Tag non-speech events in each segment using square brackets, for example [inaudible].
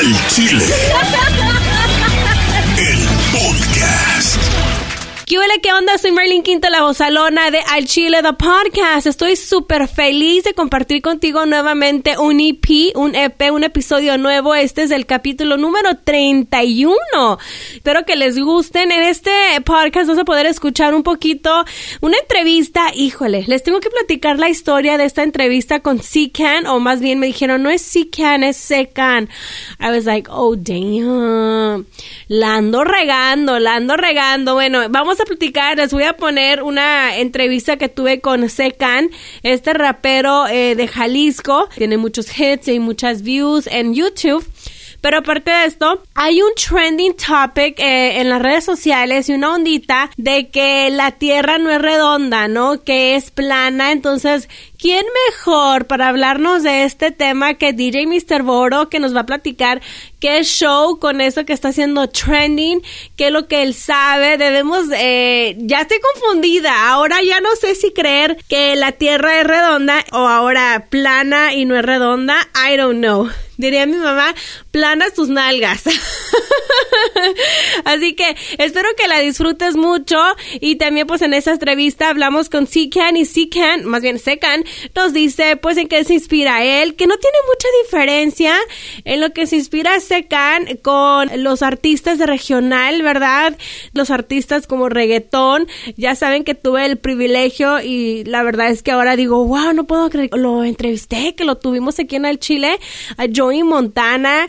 Al Chile. [laughs] qué onda? Soy Merlin Quinto, la vozalona de Al Chile The Podcast. Estoy súper feliz de compartir contigo nuevamente un EP, un EP, un episodio nuevo. Este es el capítulo número 31. Espero que les gusten. En este podcast vas a poder escuchar un poquito una entrevista. Híjole, les tengo que platicar la historia de esta entrevista con Secan, o más bien me dijeron, no es Secan, es Secan. I was like, oh, damn. La ando regando, la ando regando. Bueno, vamos a platicar, les voy a poner una entrevista que tuve con Secan, este rapero eh, de Jalisco. Tiene muchos hits y muchas views en YouTube. Pero aparte de esto, hay un trending topic eh, en las redes sociales y una ondita de que la Tierra no es redonda, ¿no? Que es plana. Entonces, ¿quién mejor para hablarnos de este tema que DJ Mr. Boro, que nos va a platicar qué show con eso que está haciendo trending, qué es lo que él sabe? Debemos, eh, ya estoy confundida. Ahora ya no sé si creer que la Tierra es redonda o ahora plana y no es redonda. I don't know diría mi mamá, planas tus nalgas. [laughs] Así que espero que la disfrutes mucho y también pues en esa entrevista hablamos con Secan y Secan, más bien Secan, nos dice pues en qué se inspira él, que no tiene mucha diferencia en lo que se inspira Secan con los artistas de regional, ¿verdad? Los artistas como reggaetón, ya saben que tuve el privilegio y la verdad es que ahora digo, wow, no puedo creer, lo entrevisté, que lo tuvimos aquí en el Chile, a Joey Montana,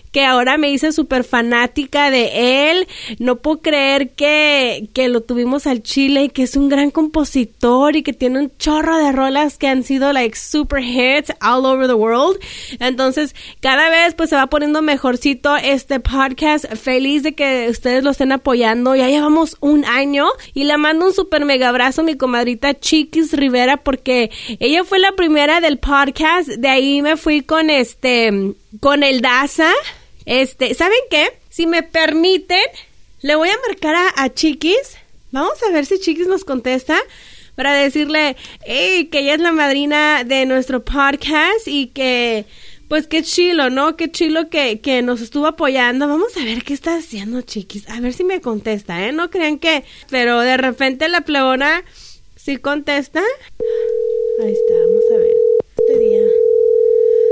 que ahora me hice súper fanática de él. No puedo creer que, que lo tuvimos al Chile y que es un gran compositor y que tiene un chorro de rolas que han sido like super hits all over the world. Entonces, cada vez pues se va poniendo mejorcito este podcast. Feliz de que ustedes lo estén apoyando. Ya llevamos un año y le mando un super mega abrazo a mi comadrita Chiquis Rivera porque ella fue la primera del podcast. De ahí me fui con este, con el Daza. Este, ¿saben qué? Si me permiten, le voy a marcar a, Chiquis. Vamos a ver si Chiquis nos contesta para decirle hey, que ella es la madrina de nuestro podcast y que pues qué chilo, ¿no? Qué chilo que, que nos estuvo apoyando. Vamos a ver qué está haciendo, chiquis. A ver si me contesta, ¿eh? No crean que... Pero de repente la plebona sí contesta. Ahí está, vamos a ver. Este día.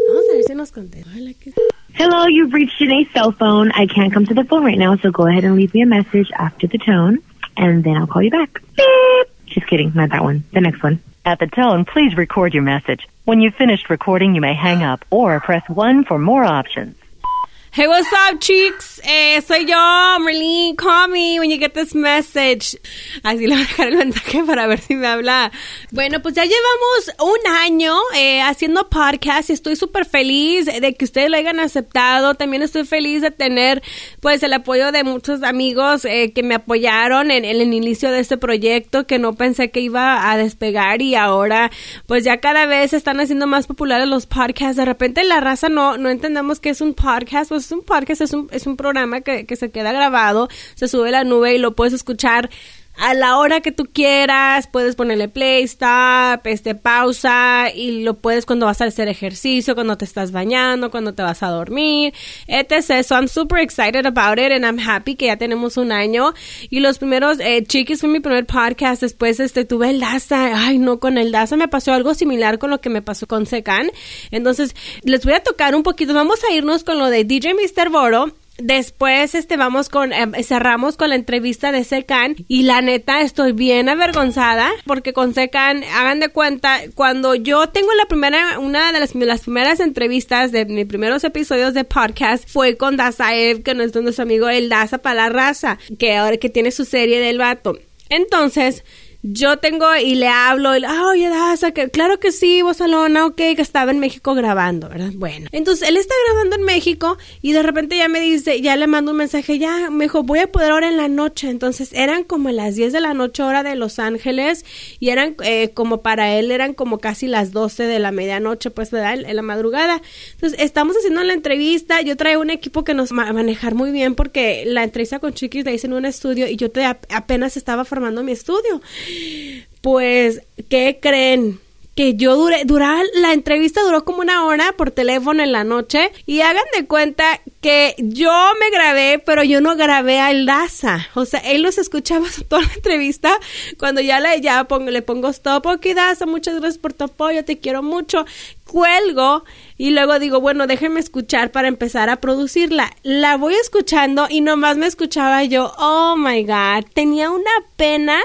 Vamos a ver si nos contesta. Hola, ¿qué... Hello, you've reached Janae's cell phone. I can't come to the phone right now, so go ahead and leave me a message after the tone, and then I'll call you back. Beep. Just kidding, not that one. The next one. At the tone, please record your message. When you've finished recording, you may hang up or press 1 for more options. Hey, what's up, chicks? Eh, soy yo, Merlin. Call me when you get this message. Así le voy a dejar el mensaje para ver si me habla. Bueno, pues ya llevamos un año eh, haciendo podcast y estoy súper feliz de que ustedes lo hayan aceptado. También estoy feliz de tener, pues, el apoyo de muchos amigos eh, que me apoyaron en, en, el inicio de este proyecto que no pensé que iba a despegar y ahora, pues, ya cada vez están haciendo más populares los podcasts. De repente la raza no, no entendemos que es un podcast, pues es un podcast, es un, es un programa que, que se queda grabado, se sube a la nube y lo puedes escuchar a la hora que tú quieras, puedes ponerle play, stop, este, pausa y lo puedes cuando vas a hacer ejercicio, cuando te estás bañando, cuando te vas a dormir, etc. So I'm super excited about it and I'm happy que ya tenemos un año. Y los primeros, eh, chiquis fue mi primer podcast, después este, tuve el Daza, ay no, con el Daza me pasó algo similar con lo que me pasó con Secan, entonces les voy a tocar un poquito, vamos a irnos con lo de DJ Mr. Boro Después, este, vamos con, em, cerramos con la entrevista de Secan y la neta estoy bien avergonzada porque con Secan, hagan de cuenta, cuando yo tengo la primera, una de las, las primeras entrevistas de mis primeros episodios de podcast fue con Dazaev, que es nuestro amigo el Daza para la raza, que ahora que tiene su serie del vato. Entonces, yo tengo y le hablo, y, ah, oye, Daza, claro que sí, vos Alona, ok, que estaba en México grabando, ¿verdad? Bueno, entonces él está grabando en México y de repente ya me dice, ya le mando un mensaje, ya, me dijo, voy a poder ahora en la noche. Entonces eran como las 10 de la noche, hora de Los Ángeles, y eran eh, como para él, eran como casi las 12 de la medianoche, pues, ¿verdad? En la madrugada. Entonces estamos haciendo la entrevista, yo traigo un equipo que nos va a manejar muy bien porque la entrevista con Chiquis la hice en un estudio y yo te, apenas estaba formando mi estudio. Pues, ¿qué creen? Que yo duré, duraba, la entrevista duró como una hora por teléfono en la noche y hagan de cuenta que yo me grabé, pero yo no grabé a Daza. O sea, él los escuchaba [laughs] toda la entrevista. Cuando ya le, ya pongo, le pongo stop, ok, Daza, muchas gracias por tu apoyo, te quiero mucho. Cuelgo y luego digo, bueno, déjenme escuchar para empezar a producirla. La voy escuchando y nomás me escuchaba yo, oh my God, tenía una pena.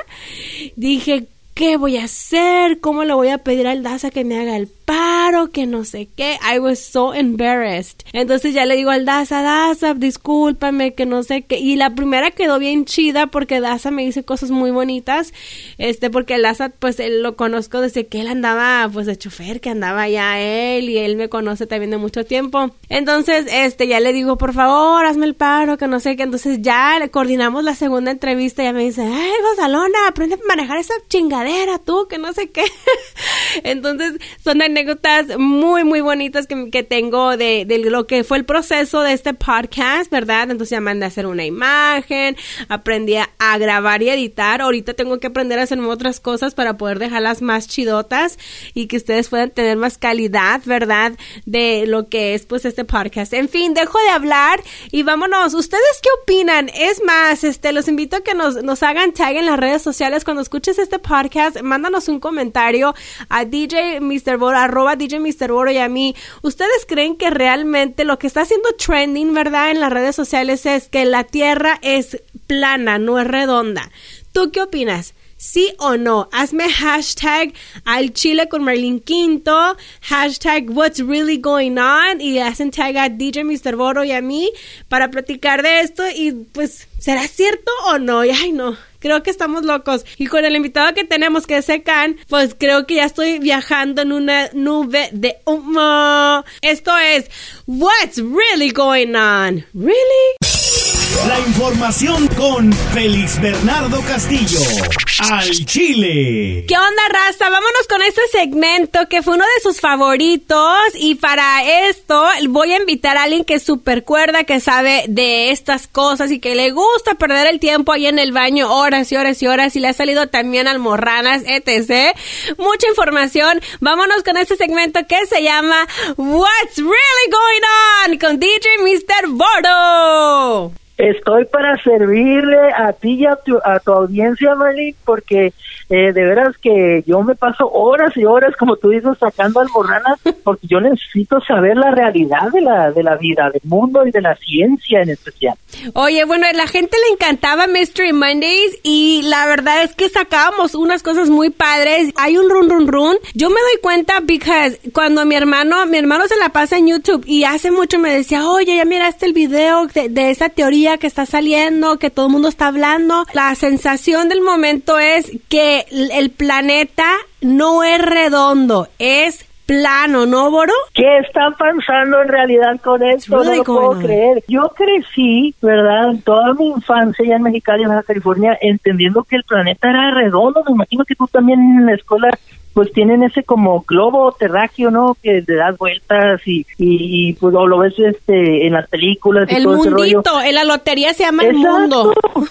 Dije, ¿qué voy a hacer? ¿Cómo le voy a pedir al Daza que me haga el paro, que no sé qué. I was so embarrassed. Entonces ya le digo al Daza, Daza, discúlpame, que no sé qué. Y la primera quedó bien chida porque Daza me dice cosas muy bonitas. Este, porque el Daza, pues él lo conozco desde que él andaba, pues de chofer, que andaba ya él y él me conoce también de mucho tiempo. Entonces, este, ya le digo, por favor, hazme el paro, que no sé qué. Entonces ya coordinamos la segunda entrevista y ya me dice, ay, Gonzalona, aprende a manejar esa chingadera tú, que no sé qué. [laughs] Entonces, son anécdotas muy, muy bonitas que, que tengo de, de, lo que fue el proceso de este podcast, ¿verdad? Entonces ya mandé a hacer una imagen, aprendí a grabar y editar. Ahorita tengo que aprender a hacer otras cosas para poder dejarlas más chidotas y que ustedes puedan tener más calidad, ¿verdad? De lo que es pues este podcast. En fin, dejo de hablar y vámonos. ¿Ustedes qué opinan? Es más, este, los invito a que nos, nos hagan tag en las redes sociales cuando escuches este podcast. Mándanos un comentario a DJ Mr. Bora arroba DJ Mr. Oro y a mí, ¿ustedes creen que realmente lo que está haciendo trending, verdad, en las redes sociales es que la Tierra es plana, no es redonda? ¿Tú qué opinas? ¿Sí o no? Hazme hashtag al Quinto, hashtag what's really going on y hacen tag a DJ Mr. Boro y a mí para platicar de esto y pues, ¿será cierto o no? Y ay no, creo que estamos locos. Y con el invitado que tenemos que es pues creo que ya estoy viajando en una nube de humo. Esto es What's Really Going On. ¿Really? La información con Félix Bernardo Castillo. Al Chile. ¿Qué onda, raza? Vámonos con este segmento que fue uno de sus favoritos. Y para esto voy a invitar a alguien que es súper cuerda, que sabe de estas cosas y que le gusta perder el tiempo ahí en el baño horas y horas y horas. Y le ha salido también almorranas, etc. Mucha información. Vámonos con este segmento que se llama What's Really Going On con DJ Mr. Bordo. Estoy para servirle a ti y a tu, a tu audiencia, Marlene, porque eh, de veras que yo me paso horas y horas, como tú dices, sacando almorranas, [laughs] porque yo necesito saber la realidad de la, de la vida, del mundo y de la ciencia en especial. Oye, bueno, a la gente le encantaba Mystery Mondays y la verdad es que sacábamos unas cosas muy padres. Hay un run run run. Yo me doy cuenta because cuando mi hermano, mi hermano se la pasa en YouTube y hace mucho me decía, oye, ya miraste el video de, de esa teoría que está saliendo, que todo el mundo está hablando. La sensación del momento es que el planeta no es redondo, es plano, ¿no, Boro? ¿Qué está pasando en realidad con esto? really no lo puedo creer. Yo crecí, ¿verdad? En toda mi infancia ya en Mexicali, Baja California, entendiendo que el planeta era redondo. Me imagino que tú también en la escuela pues tienen ese como globo terráqueo, ¿no? Que le das vueltas y, y, y, pues o lo ves este en las películas y El todo ese rollo. mundito, en la lotería se llama el Exacto. mundo. [laughs]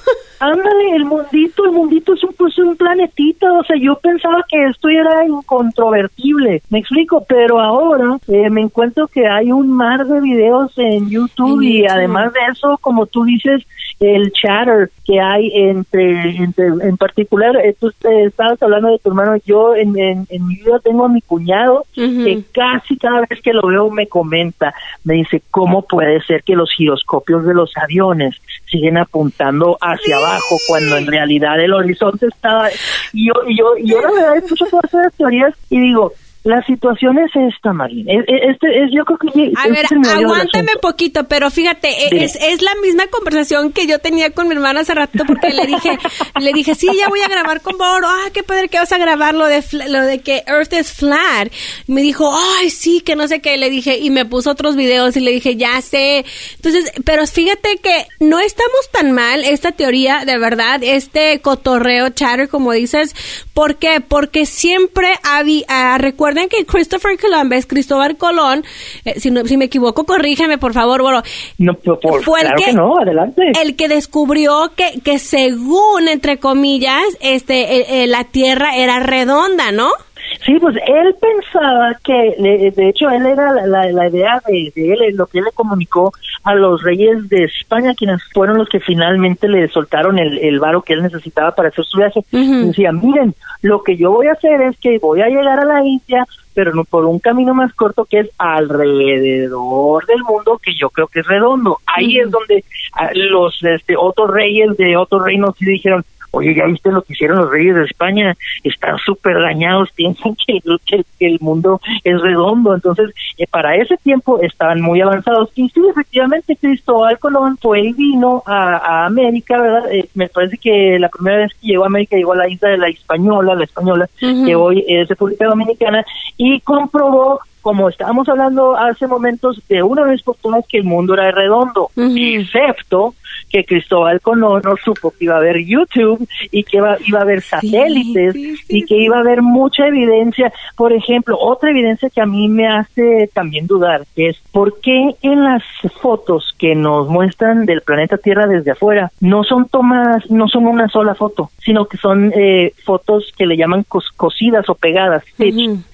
Ándale, el mundito, el mundito es un, pues, un planetita, o sea, yo pensaba que esto era incontrovertible, me explico, pero ahora eh, me encuentro que hay un mar de videos en YouTube y además de eso, como tú dices, el chatter que hay entre, entre en particular, eh, tú eh, estabas hablando de tu hermano, yo en, en, en mi vida tengo a mi cuñado que casi cada vez que lo veo me comenta, me dice, ¿cómo puede ser que los giroscopios de los aviones siguen apuntando hacia abajo cuando en realidad el horizonte está... Y yo, y yo, y yo la verdad escucho todas esas teorías y digo, la situación es esta, Marín. Es, es- este es, yo creo que... A este ver, es el meollo del aguántame poquito, pero fíjate, e- es, es la misma conversación que yo tenía con mi hermana hace rato porque le dije, [laughs] le dije, sí, ya voy a grabar con Boro, ah, qué padre que vas a grabar lo de, lo de que Earth is flat. Me dijo, ay, sí, que no sé qué, le dije, y me puso otros videos y le dije, ya sé. Entonces, pero fíjate que no estamos tan mal esta teoría, de verdad, este cotorreo, chatter, como dices, ¿por qué? Porque siempre había, recuerden que Christopher Columbus, Cristóbal Colón, eh, si, no- si me equivoco, corrígeme, por favor, Boro, No, pero por- fue el claro que- que, no, adelante. el que descubrió que, que según, entre comillas, este, eh, eh, la Tierra era redonda, ¿no? Sí, pues él pensaba que, de hecho, él era la, la, idea de, él, lo que él le comunicó a los reyes de España, quienes fueron los que finalmente le soltaron el, el varo que él necesitaba para hacer su viaje. Decía, miren, lo que yo voy a hacer es que voy a llegar a la India, pero no por un camino más corto que es alrededor del mundo, que yo creo que es redondo. Ahí es donde ah, los este, otros reyes de otros reinos sí dijeron, oye, ya viste lo que hicieron los reyes de España, están súper dañados, [laughs] piensan que, que, el mundo es redondo, entonces eh, para ese tiempo estaban muy avanzados. Y sí, efectivamente, Cristóbal Colón fue y vino a, América, ¿verdad? Eh, me parece que la primera vez que llegó a América llegó a la isla de la Española, la Española, que hoy es República Dominicana, y comprobó como estábamos hablando hace momentos, de una vez por todas que el mundo era redondo, excepto que Cristóbal Colón no supo que iba a haber YouTube y que iba, iba a haber satélites y que iba a haber mucha evidencia. Por ejemplo, otra evidencia que a mí me hace también dudar es por qué en las fotos que nos muestran del planeta Tierra desde afuera no son tomadas, no son una sola foto, sino que son eh, fotos que le llaman cosidas o pegadas.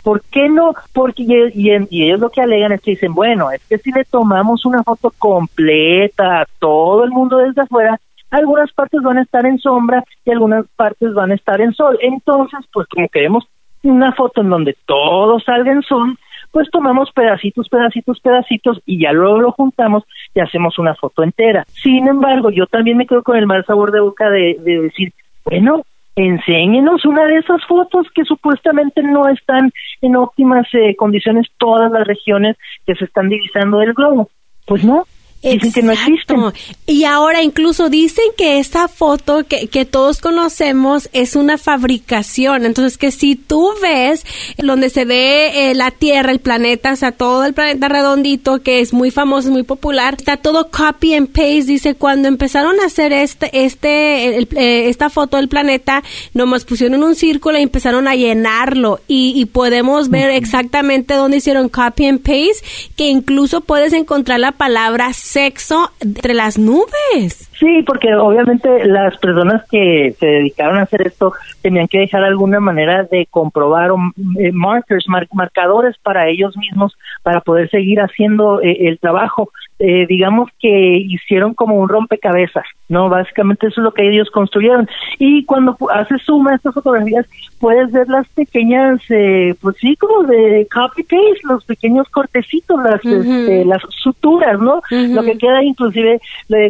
¿Por qué no? Porque y, y ellos lo que alegan es que dicen, bueno, es que si le tomamos una foto completa a todo el mundo desde afuera, algunas partes van a estar en sombra y algunas partes van a estar en sol. Entonces, pues como queremos una foto en donde todo salga en sol, pues tomamos pedacitos, pedacitos, pedacitos y ya luego lo juntamos y hacemos una foto entera. Sin embargo, yo también me quedo con el mal sabor de boca de, de decir, bueno, enséñenos una de esas fotos que supuestamente no están en óptimas eh, condiciones todas las regiones que se están divisando del globo. Pues no, Dicen que no existen. Y ahora incluso dicen que esta foto que, que, todos conocemos es una fabricación. Entonces que si tú ves donde se ve eh, la Tierra, el planeta, o sea, todo el planeta redondito que es muy famoso, muy popular, está todo copy and paste. Dice, cuando empezaron a hacer este, este, eh, esta foto del planeta, nomás pusieron un círculo y empezaron a llenarlo. Y, y podemos ver exactamente dónde hicieron copy and paste, que incluso puedes encontrar la palabra sexo entre las nubes. Sí, porque obviamente las personas que se dedicaron a hacer esto tenían que dejar alguna manera de comprobar eh, markers, marcadores para ellos mismos para poder seguir haciendo eh, el trabajo. Eh, digamos que hicieron como un rompecabezas, ¿no? Básicamente eso es lo que ellos construyeron. Y cuando haces suma estas fotografías, puedes ver las pequeñas, eh, pues sí, como de copy-paste, los pequeños cortecitos, las, este, las suturas, ¿no? Lo que queda inclusive,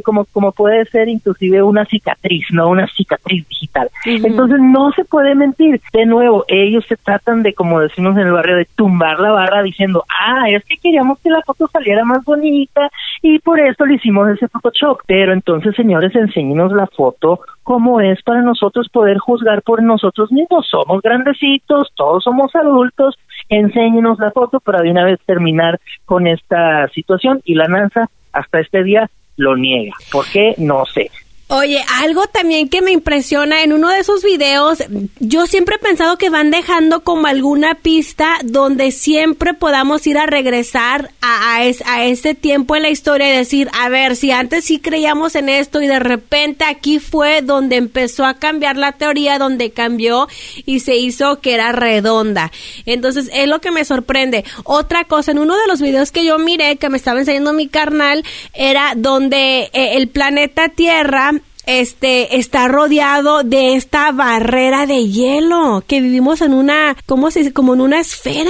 como, como puede ser inclusive una cicatriz, ¿no? Una cicatriz digital. Entonces no se puede mentir. De nuevo, ellos se tratan de, como decimos en el barrio, de tumbar la barra diciendo, ah, es que queríamos que la foto saliera más bonita, y por eso le hicimos ese Photoshop. Pero entonces, señores, enséñenos la foto como es para nosotros poder juzgar por nosotros mismos. Somos grandecitos, todos somos adultos, enséñenos la foto para de una vez terminar con esta situación y la NASA hasta este día lo niega. ¿Por qué? No sé. Oye, algo también que me impresiona en uno de esos videos, yo siempre he pensado que van dejando como alguna pista donde siempre podamos ir a regresar a, a, ese tiempo en la historia y decir, a ver, si antes sí creíamos en esto y de repente aquí fue donde empezó a cambiar la teoría, donde cambió y se hizo que era redonda. Entonces, es lo que me sorprende. Otra cosa, en uno de los videos que yo miré, que me estaba enseñando mi carnal, era donde eh, el planeta Tierra este está rodeado de esta barrera de hielo que vivimos en una, ¿cómo se dice? Como en una esfera.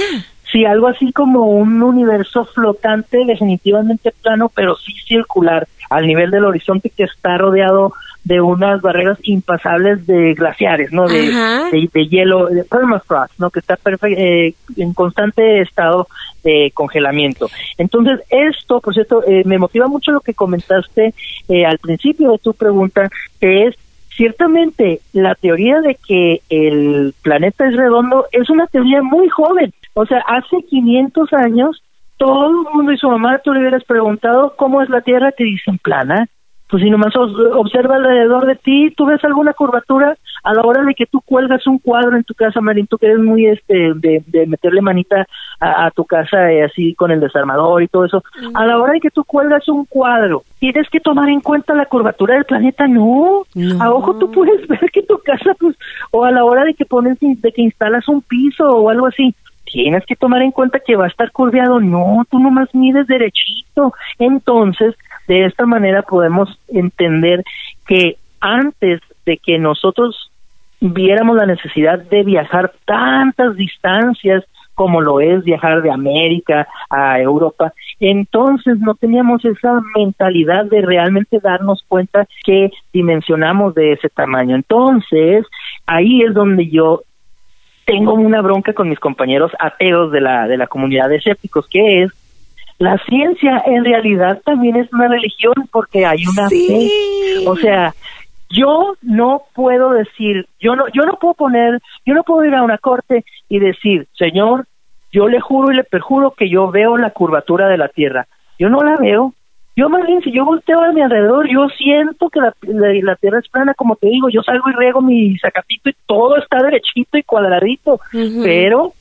Sí, algo así como un universo flotante, definitivamente plano, pero sí circular, al nivel del horizonte que está rodeado de unas barreras impasables de glaciares, ¿no? De, de, hielo, de permafrost, ¿no? Que está eh, en constante estado de congelamiento. Entonces, esto, por cierto, eh, me motiva mucho lo que comentaste eh, al principio de tu pregunta, que es ciertamente la teoría de que el planeta es redondo es una teoría muy joven. O sea, hace 500 años todo el mundo y su mamá, tú le hubieras preguntado cómo es la Tierra, te dicen plana pues si nomás observa alrededor de ti, tú ves alguna curvatura a la hora de que tú cuelgas un cuadro en tu casa, Marín, tú que eres muy este de, de meterle manita a, tu casa eh, así con el desarmador y todo eso, a la hora de que tú cuelgas un cuadro, tienes que tomar en cuenta la curvatura del planeta, no. A ojo tú puedes [laughs] ver que tu casa, pues, o a la hora de que pones, de que instalas un piso o algo así, tienes que tomar en cuenta que va a estar curveado, no, tú nomás mides derechito. Entonces, de esta manera podemos entender que antes de que nosotros viéramos la necesidad de viajar tantas distancias como lo es viajar de América a Europa, entonces no teníamos esa mentalidad de realmente darnos cuenta que dimensionamos de ese tamaño. Entonces, ahí es donde yo tengo una bronca con mis compañeros ateos de la, de la comunidad de escépticos, que es la ciencia en realidad también es una religión porque hay una fe. O sea, yo no puedo decir, yo no, yo no puedo poner, yo no puedo ir a una corte y decir, señor, yo le juro y le perjuro que yo veo la curvatura de la Tierra. Yo no la veo. Yo más bien, si yo volteo a mi alrededor, yo siento que la, la, Tierra es plana, como te digo, yo salgo y riego mi sacapito y todo está derechito y cuadradito, pero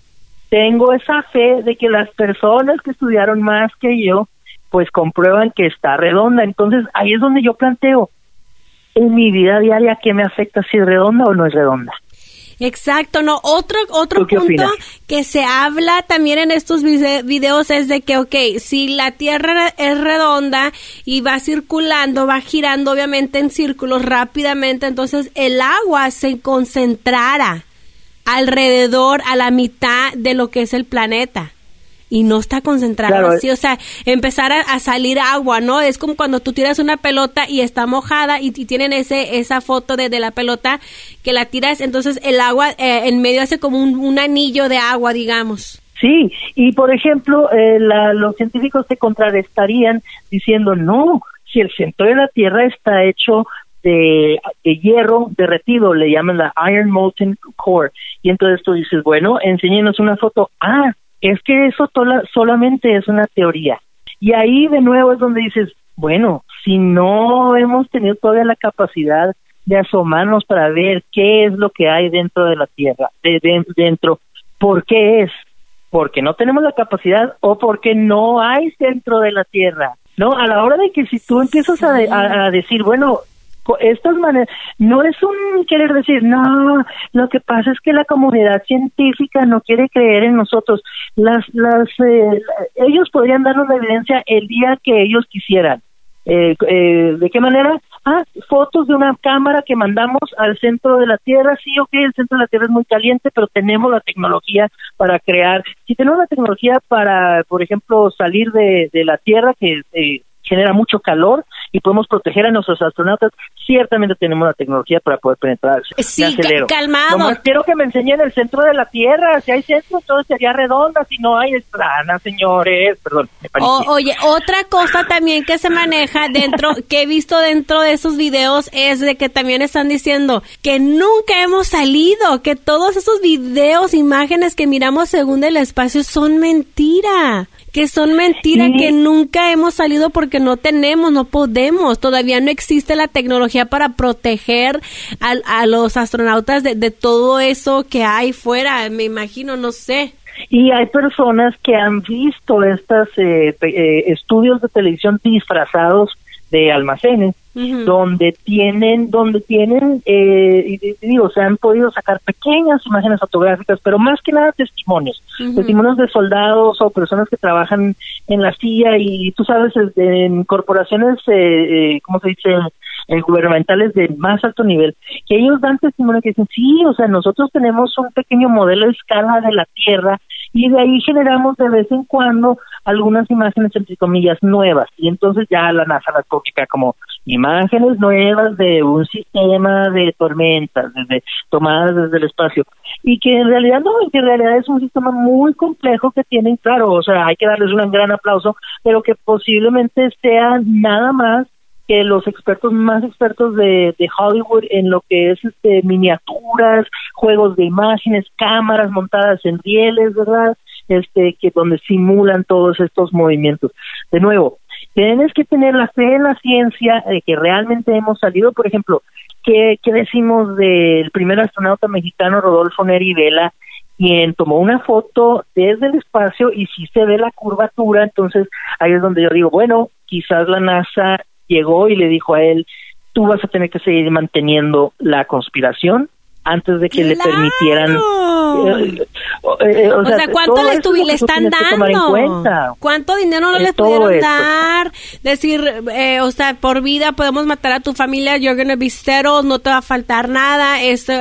tengo esa fe de que las personas que estudiaron más que yo, pues comprueban que está redonda. Entonces, ahí es donde yo planteo, en mi vida diaria, ¿qué me afecta si es redonda o no es redonda? Exacto, no, otro, otro punto que se habla también en estos videos es de que, ok, si la Tierra es redonda y va circulando, va girando obviamente en círculos rápidamente, entonces el agua se concentrara alrededor a la mitad de lo que es el planeta y no está concentrado así, o sea, empezar a, salir agua, ¿no? Es como cuando tú tiras una pelota y está mojada y, tienen ese esa foto de, la pelota que la tiras, entonces el agua eh, en medio hace como un, anillo de agua, digamos. Sí, y por ejemplo, eh, los científicos se contrarrestarían diciendo, no, si el centro de la Tierra está hecho de, hierro derretido, le llaman la Iron Molten Core. Y entonces tú dices, bueno, enséñenos una foto. Ah, es que eso solamente es una teoría. Y ahí de nuevo es donde dices, bueno, si no hemos tenido todavía la capacidad de asomarnos para ver qué es lo que hay dentro de la Tierra, de, dentro, ¿por qué es? Porque no tenemos la capacidad o porque no hay dentro de la Tierra. ¿no? A la hora de que si tú empiezas a, decir, bueno, estas maneras, no es un querer decir, no, lo que pasa es que la comunidad científica no quiere creer en nosotros. Las, las, eh, ellos podrían darnos la evidencia el día que ellos quisieran. Eh, eh, ¿De qué manera? Ah, fotos de una cámara que mandamos al centro de la Tierra. Sí, ok, el centro de la Tierra es muy caliente, pero tenemos la tecnología para crear. Si tenemos la tecnología para, por ejemplo, salir de, de la Tierra, que eh, genera mucho calor y podemos proteger a nuestros astronautas, ciertamente tenemos la tecnología para poder penetrar. Sí, calmado. quiero que me enseñen el centro de la Tierra. Si hay centro, todo sería redonda. Si no hay, es plana, señores. Perdón, me Oye, otra cosa también que se maneja dentro, [laughs] que he visto dentro de esos videos, es de que también están diciendo que nunca hemos salido, que todos esos videos, imágenes que miramos según el espacio son mentira que son mentiras, que nunca hemos salido porque no tenemos, no podemos, todavía no existe la tecnología para proteger a, a los astronautas de, de todo eso que hay fuera, me imagino, no sé. Y hay personas que han visto estos eh, eh, estudios de televisión disfrazados de almacenes donde tienen donde tienen eh, digo se han podido sacar pequeñas imágenes fotográficas pero más que nada testimonios. Testimonios de soldados o personas que trabajan en la CIA y tú sabes en corporaciones eh, eh, cómo se dice eh, gubernamentales de más alto nivel, que ellos dan testimonio que dicen, sí, o sea, nosotros tenemos un pequeño modelo de escala de la Tierra y de ahí generamos de vez en cuando algunas imágenes, entre comillas, nuevas. Y entonces ya la NASA las publica como imágenes nuevas de un sistema de tormentas, desde tomadas desde el espacio. Y que en realidad no, que en realidad es un sistema muy complejo que tienen, claro, o sea, hay que darles un gran aplauso, pero que posiblemente sea nada más que los expertos más expertos de, de, Hollywood en lo que es este miniaturas, juegos de imágenes, cámaras montadas en rieles, ¿verdad? Este que donde simulan todos estos movimientos. De nuevo, Tienes que tener la fe en la ciencia de que realmente hemos salido, por ejemplo, ¿qué, qué decimos del primer astronauta mexicano Rodolfo Neri Vela? quien tomó una foto desde el espacio y si se ve la curvatura, entonces ahí es donde yo digo, bueno, quizás la NASA llegó y le dijo a él, tú vas a tener que seguir manteniendo la conspiración antes de que le permitieran eh, eh, o, sea, ¿cuánto le, le están dando? ¿Cuánto dinero no les pudieron dar? Decir, eh, o sea, por vida podemos matar a tu familia, you're gonna be settled, no te va a faltar nada, esto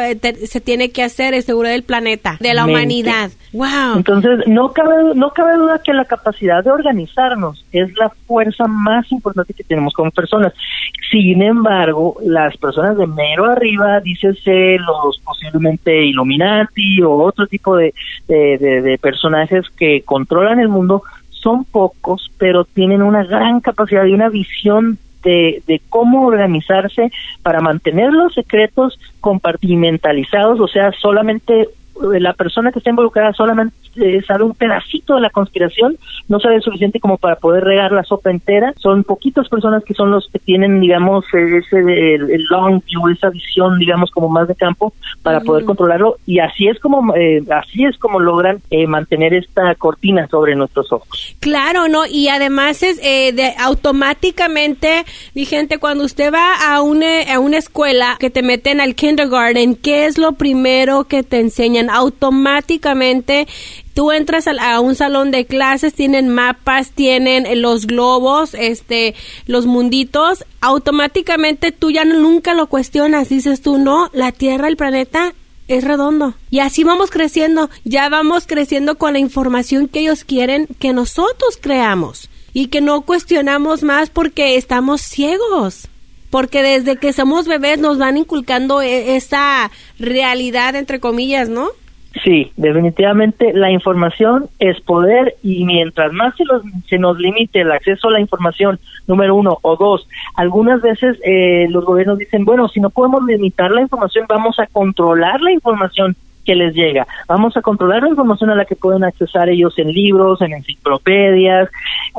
se tiene que hacer, es seguro del planeta, de la humanidad. Wow. Entonces, no cabe, no cabe duda que la capacidad de organizarnos es la fuerza más importante que tenemos como personas. Sin embargo, las personas de mero arriba, dícese los posiblemente Illuminati o otro tipo de, de, personajes que controlan el mundo, son pocos, pero tienen una gran capacidad y una visión de, de, cómo organizarse para mantener los secretos compartimentalizados, o sea, solamente la persona que está involucrada solamente eh, sabe un pedacito de la conspiración, no sabe suficiente como para poder regar la sopa entera. Son poquitas personas que son los que tienen, digamos, ese el, long view, esa visión, digamos, como más de campo para poder controlarlo. Y así es como eh, así es como logran eh, mantener esta cortina sobre nuestros ojos. Claro, no. Y además es de automáticamente, mi gente, cuando usted va a una a una escuela que te meten al kindergarten, ¿qué es lo primero que te enseñan? Automáticamente tú entras a, un salón de clases, tienen mapas, tienen los globos, este, los munditos, automáticamente tú ya nunca lo cuestionas, dices tú, no, la Tierra, el planeta es redondo. Y así vamos creciendo, ya vamos creciendo con la información que ellos quieren que nosotros creamos y que no cuestionamos más porque estamos ciegos. Porque desde que somos bebés nos van inculcando e, esa realidad, entre comillas, ¿no? Sí, definitivamente la información es poder y mientras más se, se nos limite el acceso a la información, número uno, o dos, algunas veces eh, los gobiernos dicen, bueno, si no podemos limitar la información, vamos a controlar la información que les llega. Vamos a controlar la información a la que pueden accesar ellos en libros, en enciclopedias.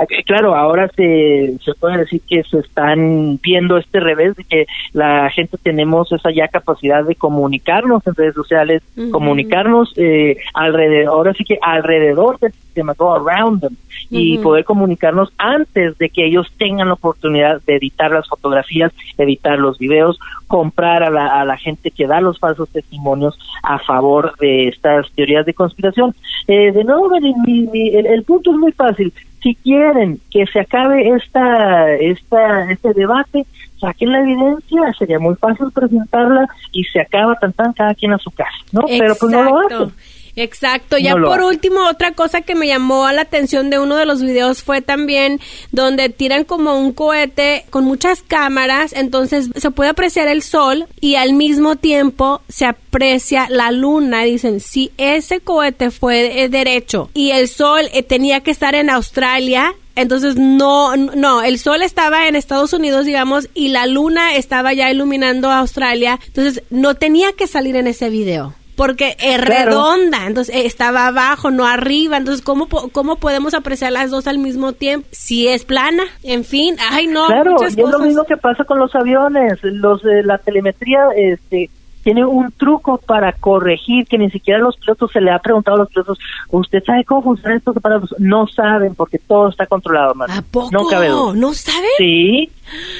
Eh, claro, ahora se, se puede decir que se están viendo este revés de que la gente tenemos esa ya capacidad de comunicarnos en redes sociales, comunicarnos eh, alrededor, ahora sí que alrededor del sistema, todo around them, y poder comunicarnos antes de que ellos tengan la oportunidad de editar las fotografías, editar los videos, comprar a la, a la gente que da los falsos testimonios a favor de estas teorías de conspiración. Eh, de nuevo, el, punto es muy fácil. Si quieren que se acabe esta, esta, este debate, saquen la evidencia, sería muy fácil presentarla y se acaba tan tan cada quien a su casa, ¿no? Pero pues no lo hacen. Exacto, ya por último, otra cosa que me llamó la atención de uno de los videos fue también donde tiran como un cohete con muchas cámaras, entonces se puede apreciar el sol y al mismo tiempo se aprecia la luna. Dicen, si ese cohete fue derecho y el sol eh, tenía que estar en Australia, entonces no, no, el sol estaba en Estados Unidos, digamos, y la luna estaba ya iluminando Australia, entonces no tenía que salir en ese video porque es redonda, entonces eh, estaba abajo, no arriba, entonces ¿cómo, ¿cómo podemos apreciar las dos al mismo tiempo? Si es plana, en fin, ay no. Claro, y es lo mismo que pasa con los aviones, los de la telemetría, este, tiene un truco para corregir que ni siquiera los pilotos se le ha preguntado a los pilotos, ¿usted sabe cómo funcionan estos aparatos? No saben porque todo está controlado, ¿A poco? No cabe ¿No saben? Sí,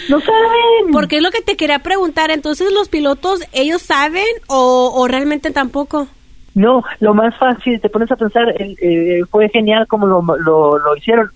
no saben. Porque es lo que te quería preguntar, entonces los pilotos, ¿ellos saben o, o realmente tampoco? No, lo más fácil, te pones a pensar, eh, fue genial como lo, lo, hicieron.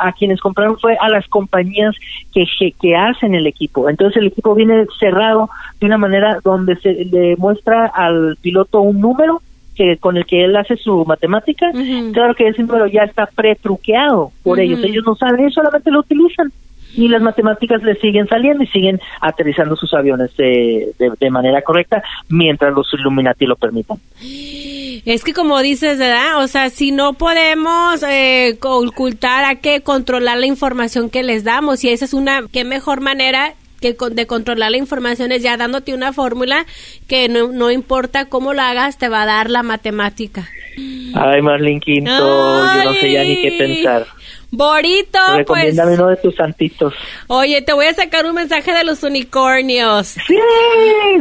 A quienes compraron fue a las compañías que, que hacen el equipo. Entonces el equipo viene cerrado de una manera donde se le muestra al piloto un número que con el que él hace su matemática. Claro que ese número ya está pretruqueado por ellos. Ellos no saben, ellos solamente lo utilizan y las matemáticas le siguen saliendo y siguen aterrizando sus aviones de, de, manera correcta mientras los Illuminati lo permitan. [gasps] Es que como dices, ¿verdad? O sea, si no podemos eh, ocultar, a que controlar la información que les damos y esa es una, qué mejor manera que de controlar la información es ya dándote una fórmula que no, no importa cómo lo hagas, te va a dar la matemática. Ay, Marlene Quinto, yo no sé ya ni qué pensar. Borito, pues. Uno de tus santitos. Oye, te voy a sacar un mensaje de los unicornios. Sí,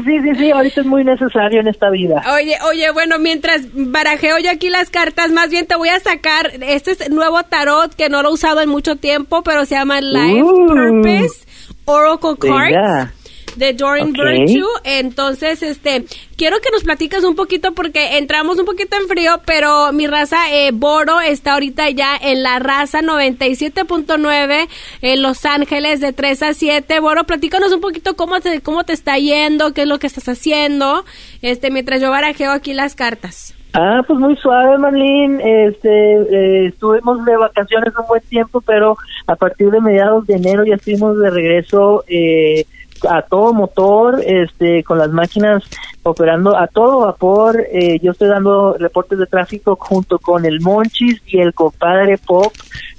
sí, sí, sí, ahorita es muy necesario en esta vida. Oye, oye, bueno, mientras barajeo yo aquí las cartas, más bien te voy a sacar este es nuevo tarot que no lo he usado en mucho tiempo, pero se llama Life Uh. Purpose Oracle Cards Venga. De Doreen. Virtue. Entonces, este, quiero que nos platicas un poquito porque entramos un poquito en frío, pero mi raza eh, Boro está ahorita ya en la raza 97.9 en Los Ángeles de 3 a 7. Boro, platícanos un poquito cómo te, cómo te está yendo, qué es lo que estás haciendo, este, mientras yo barajeo aquí las cartas. Ah, pues muy suave, Marlene. Este, eh, estuvimos de vacaciones un buen tiempo, pero a partir de mediados de enero ya estuvimos de regreso eh, a todo motor, este, con las máquinas operando a todo vapor. Eh, yo estoy dando reportes de tráfico junto con el Monchis y el compadre Pop,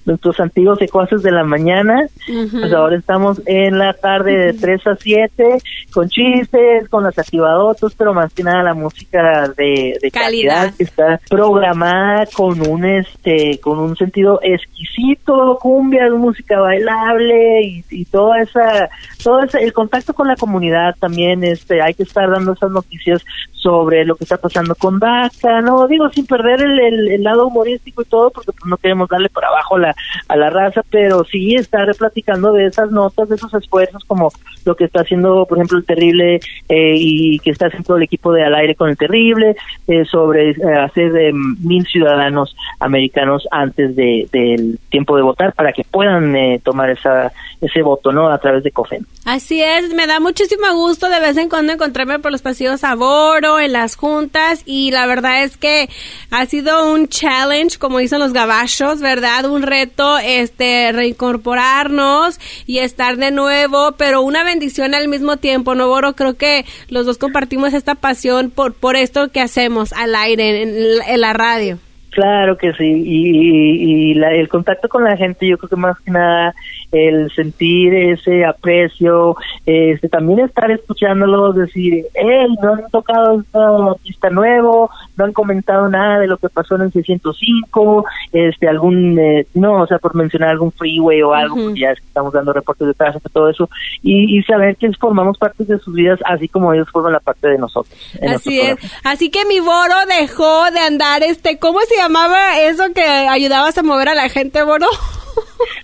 nuestros antiguos secuaces de la mañana. Pues ahora estamos en la tarde de 3 a 7 con chistes, con las activadotas, pero más que nada la música de, de Calidad. calidad que está programada con un este con un sentido exquisito, cumbia, música bailable y, y toda esa todo ese, el contacto con la comunidad también este hay que estar dando esas noticias sobre lo que está pasando con DACA, no digo sin perder el, el- el lado humorístico y todo porque pues no queremos darle por abajo la, a la raza, pero sí estar platicando de esas notas, de esos esfuerzos como lo que está haciendo por ejemplo el terrible eh, y que está haciendo el equipo de al aire con el terrible eh, sobre eh, hacer de mil ciudadanos americanos antes de, del tiempo de votar para que puedan eh, tomar esa ese voto no a través de COFEN. Así es, me da muchísimo gusto de vez en cuando encontrarme por los pasillos a Boro, en las juntas, y la verdad es que ha sido un challenge, como dicen los gabachos, ¿verdad? Un reto, este, reincorporarnos y estar de nuevo, pero una bendición al mismo tiempo, ¿no, Boro? Creo que los dos compartimos esta pasión por, por esto que hacemos al aire, en, en la radio. Claro que sí, y, y- y la- el contacto con la gente, yo creo que más que nada el sentir ese aprecio, este, también estar escuchándolos, decir, hey, no han tocado este artista nuevo, no han comentado nada de lo que pasó en el 605, este, algún, eh, no, o sea, por mencionar algún freeway o algo, Ujú. porque ya estamos dando reportes de tráfico, todo eso, y, y saber que formamos parte de sus vidas, así como ellos forman la parte de nosotros. Así es. Así que mi Boro dejó de andar, este, ¿cómo se llamaba eso que ayudabas a mover a la gente, Boro?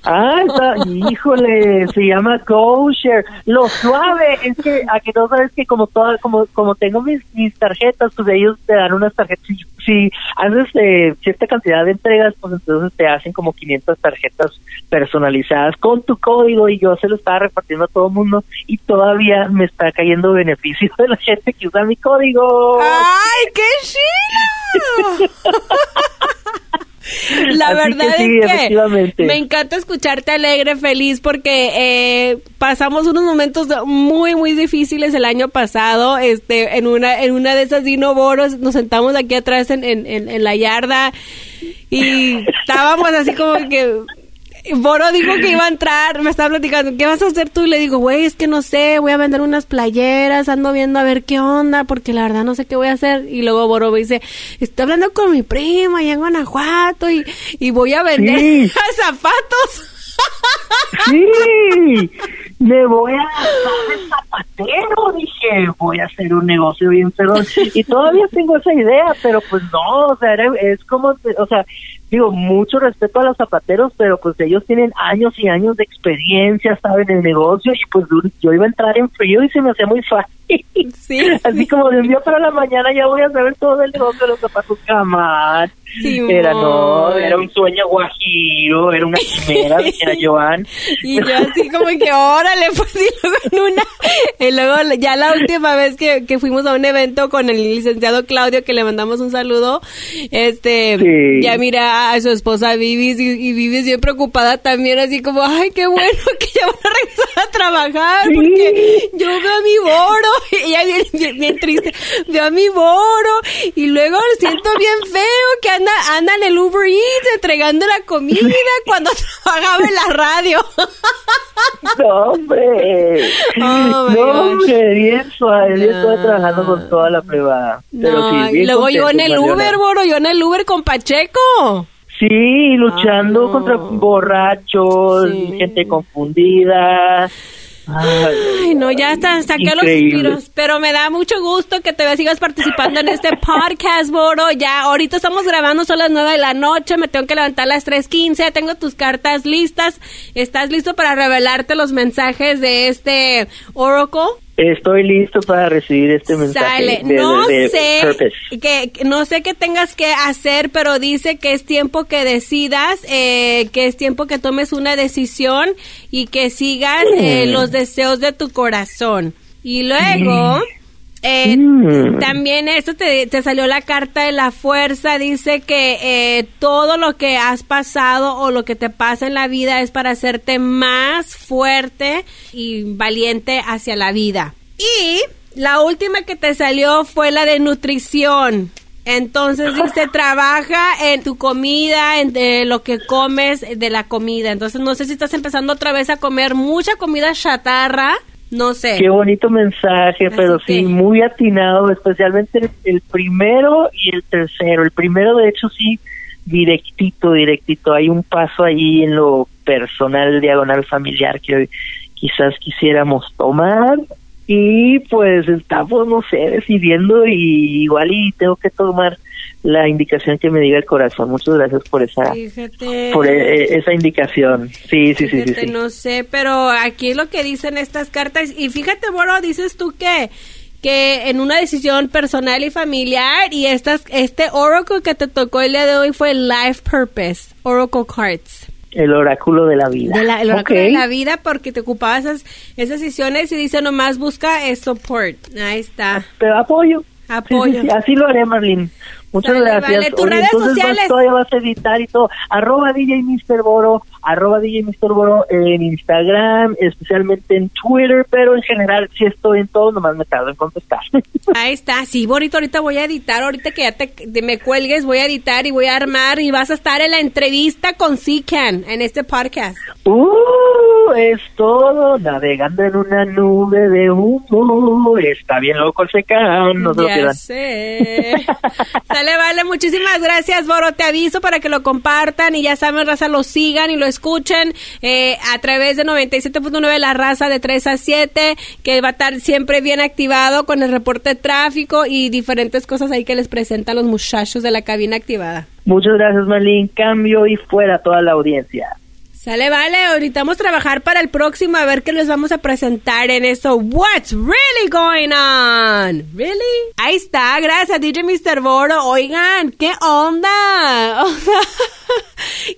Ah, está, híjole, se llama GoShare. Lo suave es que, a que no sabes que como toda, como, como tengo mis, mis tarjetas, pues ellos te dan unas tarjetas. Si, si haces eh, cierta cantidad de entregas, pues entonces te hacen como 500 tarjetas personalizadas con tu código y yo se lo estaba repartiendo a todo el mundo y todavía me está cayendo beneficio de la gente que usa mi código. ¡Ay, qué chido! [laughs] [laughs] La Así verdad que sí, es que me encanta escucharte alegre, feliz, porque eh, pasamos unos momentos muy, muy difíciles el año pasado. Este, en una, en una de esas Dino Boros, nos sentamos aquí atrás en, en, en, en la yarda y estábamos así como que Boro dijo que iba a entrar, me estaba platicando, ¿qué vas a hacer tú? Y le digo, güey, es que no sé, voy a vender unas playeras, ando viendo a ver qué onda, porque la verdad no sé qué voy a hacer. Y luego Boro me dice, estoy hablando con mi prima allá en Guanajuato y, y voy a vender Sí. [laughs] zapatos. Sí, me voy a de zapatero, dije, voy a hacer un negocio bien perdón. Y todavía tengo esa idea, pero pues no, o sea, era- es como, o sea, digo, mucho respeto a los zapateros, pero pues ellos tienen años y años de experiencia, saben el negocio, y pues yo iba a entrar en frío y se me hacía muy fácil. Sí, Así como de un día para la mañana ya voy a saber todo el negocio de los zapatos jamás. Simón. Era no, era un sueño guajiro, era una quimera, [laughs] dijera Joan. Y yo así como que, órale, [laughs] pues y luego en una, y luego ya la última vez que, que fuimos a un evento con el licenciado Claudio, que le mandamos un saludo, este, Sí. ya mira a su esposa Vivis y, y Vivis bien preocupada también, así como, ay, qué bueno [laughs] que ya van a regresar a trabajar, Sí. porque yo veo a mi boro, [laughs] ella bien, bien, bien triste, veo a mi boro, y luego siento bien feo que anda, anda en el Uber Eats entregando la comida cuando [laughs] trabajaba en la radio. No, hombre. [laughs] Oh, no, hombre, bien suave. Yo No. trabajando con toda la prueba. Pero No, sí, bien luego yo en el Mariana. Uber, Boro, yo en el Uber con Pacheco. Sí, luchando Ah. contra borrachos, Sí. gente confundida. Ay, no, ya hasta saqué los suspiros. Pero me da mucho gusto que te sigas participando en este [laughs] podcast, Boro. Ya, ahorita estamos grabando, son las 9 de la noche. Me tengo que levantar a las 3.15. Tengo tus cartas listas. ¿Estás listo para revelarte los mensajes de este Oracle? Estoy listo para recibir este mensaje Sale. de, no de- de sé que no sé qué tengas que hacer, pero dice que es tiempo que decidas, eh, que es tiempo que tomes una decisión y que sigas eh, Mm. los deseos de tu corazón. Y luego eh, Mm. también esto te, te salió la carta de la fuerza, dice que eh, todo lo que has pasado o lo que te pasa en la vida es para hacerte más fuerte y valiente hacia la vida. Y la última que te salió fue la de nutrición. Entonces dice, [laughs] trabaja en tu comida, en de lo que comes de la comida. Entonces no sé si estás empezando otra vez a comer mucha comida chatarra, no sé. Qué bonito mensaje, Así pero que- sí, muy atinado, especialmente el, el primero y el tercero. El primero, de hecho, sí, directito, directito. Hay un paso ahí en lo personal, diagonal familiar que quizás quisiéramos tomar. Y pues estamos, no sé, decidiendo y igual y tengo que tomar la indicación que me diga el corazón. Muchas gracias por esa, Fíjate. por eh, esa indicación. Sí, sí, sí, sí. No sé, pero aquí es lo que dicen estas cartas. Y fíjate, Boro, dices tú que que en una decisión personal y familiar y estas este oracle que te tocó el día de hoy fue Life Purpose Oracle Cards. El oráculo de la vida. De la, el oráculo de la vida porque te ocupaba esas, esas decisiones y dice nomás busca eh, support. Ahí está. Te apoyo. Apoyo. Sí, sí, sí, así lo haré, Marlene. Muchas gracias. vale. Tus Oye, redes entonces vas- sociales. todavía vas a editar y todo. Arroba DJ Mr. Boro, arroba DJ Mr. En Instagram, especialmente en Twitter, pero en general sí estoy en todo, nomás me tardo en contestar. [laughs] Ahí está, sí, Borito, ahorita voy a editar, ahorita que ya te, te me cuelgues, voy a editar y voy a armar y vas a estar en la entrevista con Sican en este podcast. uh, es todo, navegando en una nube de humo. Está bien loco el secán, no se lo ya pierdan. sé. Sale, vale, muchísimas gracias, Boro. Te aviso para que lo compartan y ya saben, raza, lo sigan y lo escuchen eh, a través de 97.9 La Raza de 3 a 7, que va a estar siempre bien activado con el reporte de tráfico y diferentes cosas ahí que les presentan los muchachos de la cabina activada. Muchas gracias, Marlene. Cambio y fuera toda la audiencia. Sale, vale, ahorita vamos a trabajar para el próximo a ver qué les vamos a presentar en eso. What's really going on? Really? Ahí está, gracias DJ Mr. Boro. Oigan, ¿qué [laughs] onda?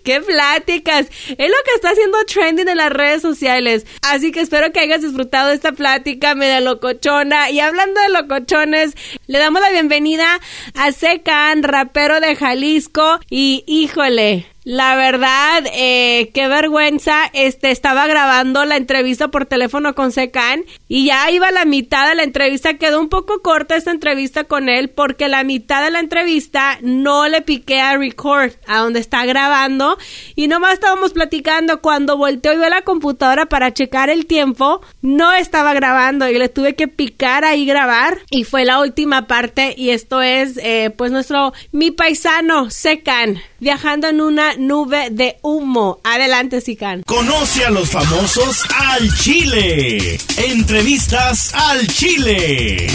Qué pláticas. Es lo que está haciendo trending en las redes sociales. Así que espero que hayas disfrutado esta plática media locochona. Y hablando de locochones, le damos la bienvenida a Secan, rapero de Jalisco. Y híjole, la verdad, eh, qué vergüenza. Este estaba grabando la entrevista por teléfono con Secan y ya iba la mitad de la entrevista. Quedó un poco corta esta entrevista con él porque la mitad de la entrevista no le piqué a record a donde está grabando y nomás estábamos platicando. Cuando volteó y vio la computadora para checar el tiempo, no estaba grabando y le tuve que picar ahí grabar y fue la última parte y esto es eh, pues nuestro mi paisano Secan viajando en una nube de humo. Adelante, Sican. Conoce a los famosos al Chile. Entrevistas al Chile.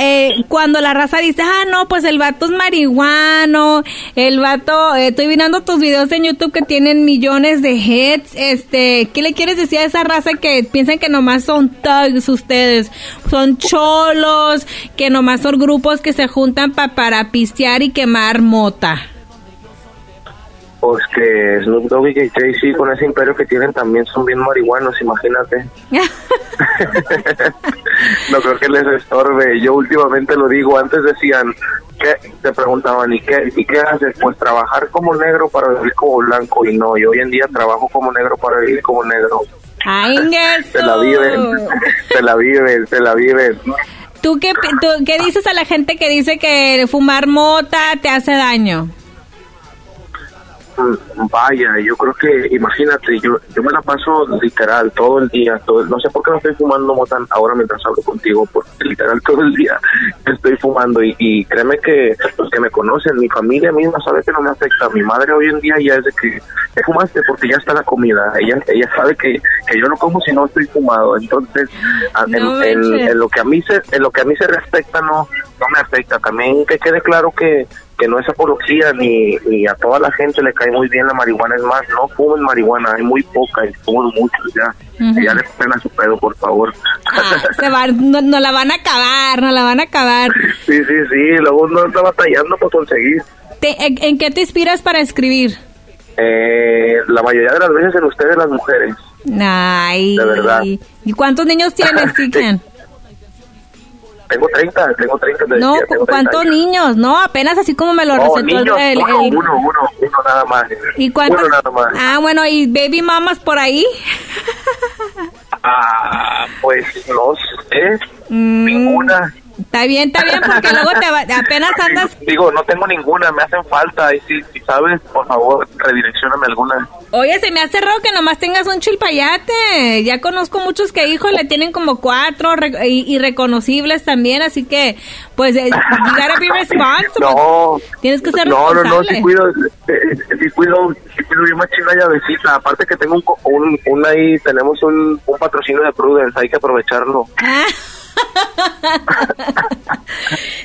Eh, cuando la raza dice, ah, no, pues el vato es marihuano, el vato, eh, estoy mirando tus videos en YouTube que tienen millones de hits, este, ¿qué le quieres decir a esa raza que piensan que nomás son thugs ustedes? Son cholos, que nomás son grupos que se juntan pa- para pistear y quemar mota. Pues que Snoop Dogg y Jay-Z con ese imperio que tienen también son bien marihuanos, imagínate. [laughs] no creo que les estorbe. Yo últimamente lo digo, antes decían, que te preguntaban, ¿y qué, ¿y qué haces? Pues trabajar como negro para vivir como blanco. Y no, yo hoy en día trabajo como negro para vivir como negro. Ay, [laughs] Se la viven, se la viven, se la viven. ¿Tú qué, tú qué dices a la gente que dice que fumar mota te hace daño? Vaya, yo creo que, imagínate, yo, yo me la paso literal todo el día, todo, no sé por qué no estoy fumando mota ahora mientras hablo contigo, porque literal todo el día estoy fumando y, y créeme que los que me conocen, mi familia misma sabe que no me afecta, mi madre hoy en día ya es de que, ¿qué fumaste? Porque ya está la comida, ella ella sabe que, que yo no como si no estoy fumado, entonces en, lo que a mí se, en lo que a mí se respecta no, no me afecta, también que quede claro que que no es apología ni, ni a toda la gente le cae muy bien la marihuana. Es más, no fumen marihuana, hay muy poca y fuman muchos ya. Ujú. Ya les pena su pedo, por favor. Ah, se va, no, no la van a acabar, no la van a acabar. [laughs] sí, sí, sí, luego uno está batallando por conseguir. Te- en, en qué te inspiras para escribir? Eh, la mayoría de las veces en ustedes las mujeres. Ay. De verdad. ¿Y cuántos niños tienes, [laughs] Tiken? Tengo 30, tengo 30. te No, decía, tengo 30 ¿cuántos años. niños? No, apenas así como me lo No, recetó el- niños, el, uno, el- uno, uno, uno nada más. ¿Y cuántos? Uno nada más. Ah, bueno, ¿y baby mamas por ahí? Ah, pues no sé, Mm, ninguna. Está bien, está bien, porque luego te va- apenas [laughs] andas... Digo, no tengo ninguna, me hacen falta. Y si, si sabes, por favor, redireccioname alguna. Oye, se me hace raro que nomás tengas un chilpayate. Ya conozco muchos que, hijo, le tienen como cuatro y, y reconocibles también, así que, pues, eh, you gotta be responsible. [laughs] No. Tienes que ser No, no, no, responsable. sí cuido, eh, eh, sí cuido, sí cuido bien machín la llavecita. Aparte que tengo un, un, un ahí, tenemos un, un patrocinio de Prudence, hay que aprovecharlo. Ah. [laughs] [laughs]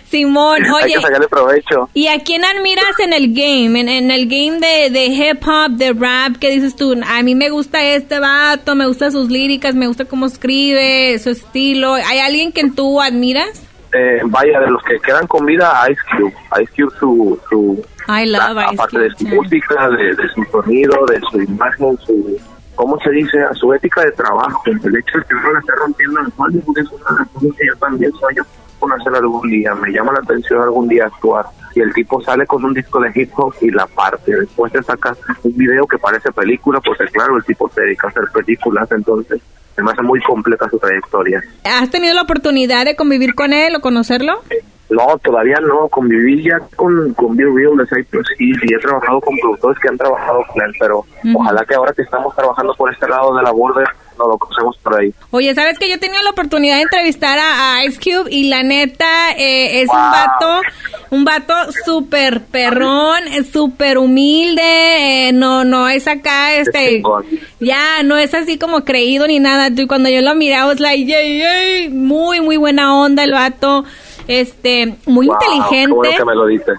Simón, hay oye, que sacarle provecho. ¿y a quién admiras en el game? En, en el game de, de hip hop, de rap, ¿qué dices tú? A mí me gusta este vato, me gustan sus líricas, me gusta cómo escribe, su estilo. ¿Hay alguien que tú admiras? Eh, vaya, de los que quedan con vida, Ice Cube. Ice Cube, su, su I love a- Ice aparte Cube, de su música, de, de su sonido, de su imagen, su, ¿cómo se dice? A su ética de trabajo. El hecho de que uno la esté rompiendo en Hollywood es una yo también sueño con hacer algún día. Me llama la atención algún día actuar. Y el tipo sale con un disco de hip hop y la parte. Después te saca un video que parece película, porque claro, el tipo se dedica a hacer películas, entonces me hace muy completa su trayectoria. ¿Has tenido la oportunidad de convivir con él o conocerlo? No, todavía no. Conviví ya con, con Bill Real de Cypress y he trabajado con productores que han trabajado con él, pero ojalá que ahora que estamos trabajando por este lado de la border, nos lo crucemos por ahí. Oye, ¿sabes que yo he tenido la oportunidad de entrevistar a, a Ice Cube y la neta eh, es un vato, un vato súper perrón, es súper humilde, eh, no, no es acá, este, ya, no es así como creído ni nada. Y cuando yo lo miré, I was like, yay, yay, muy, muy buena onda el vato, este, muy Wow, Qué inteligente. bueno que me lo dices.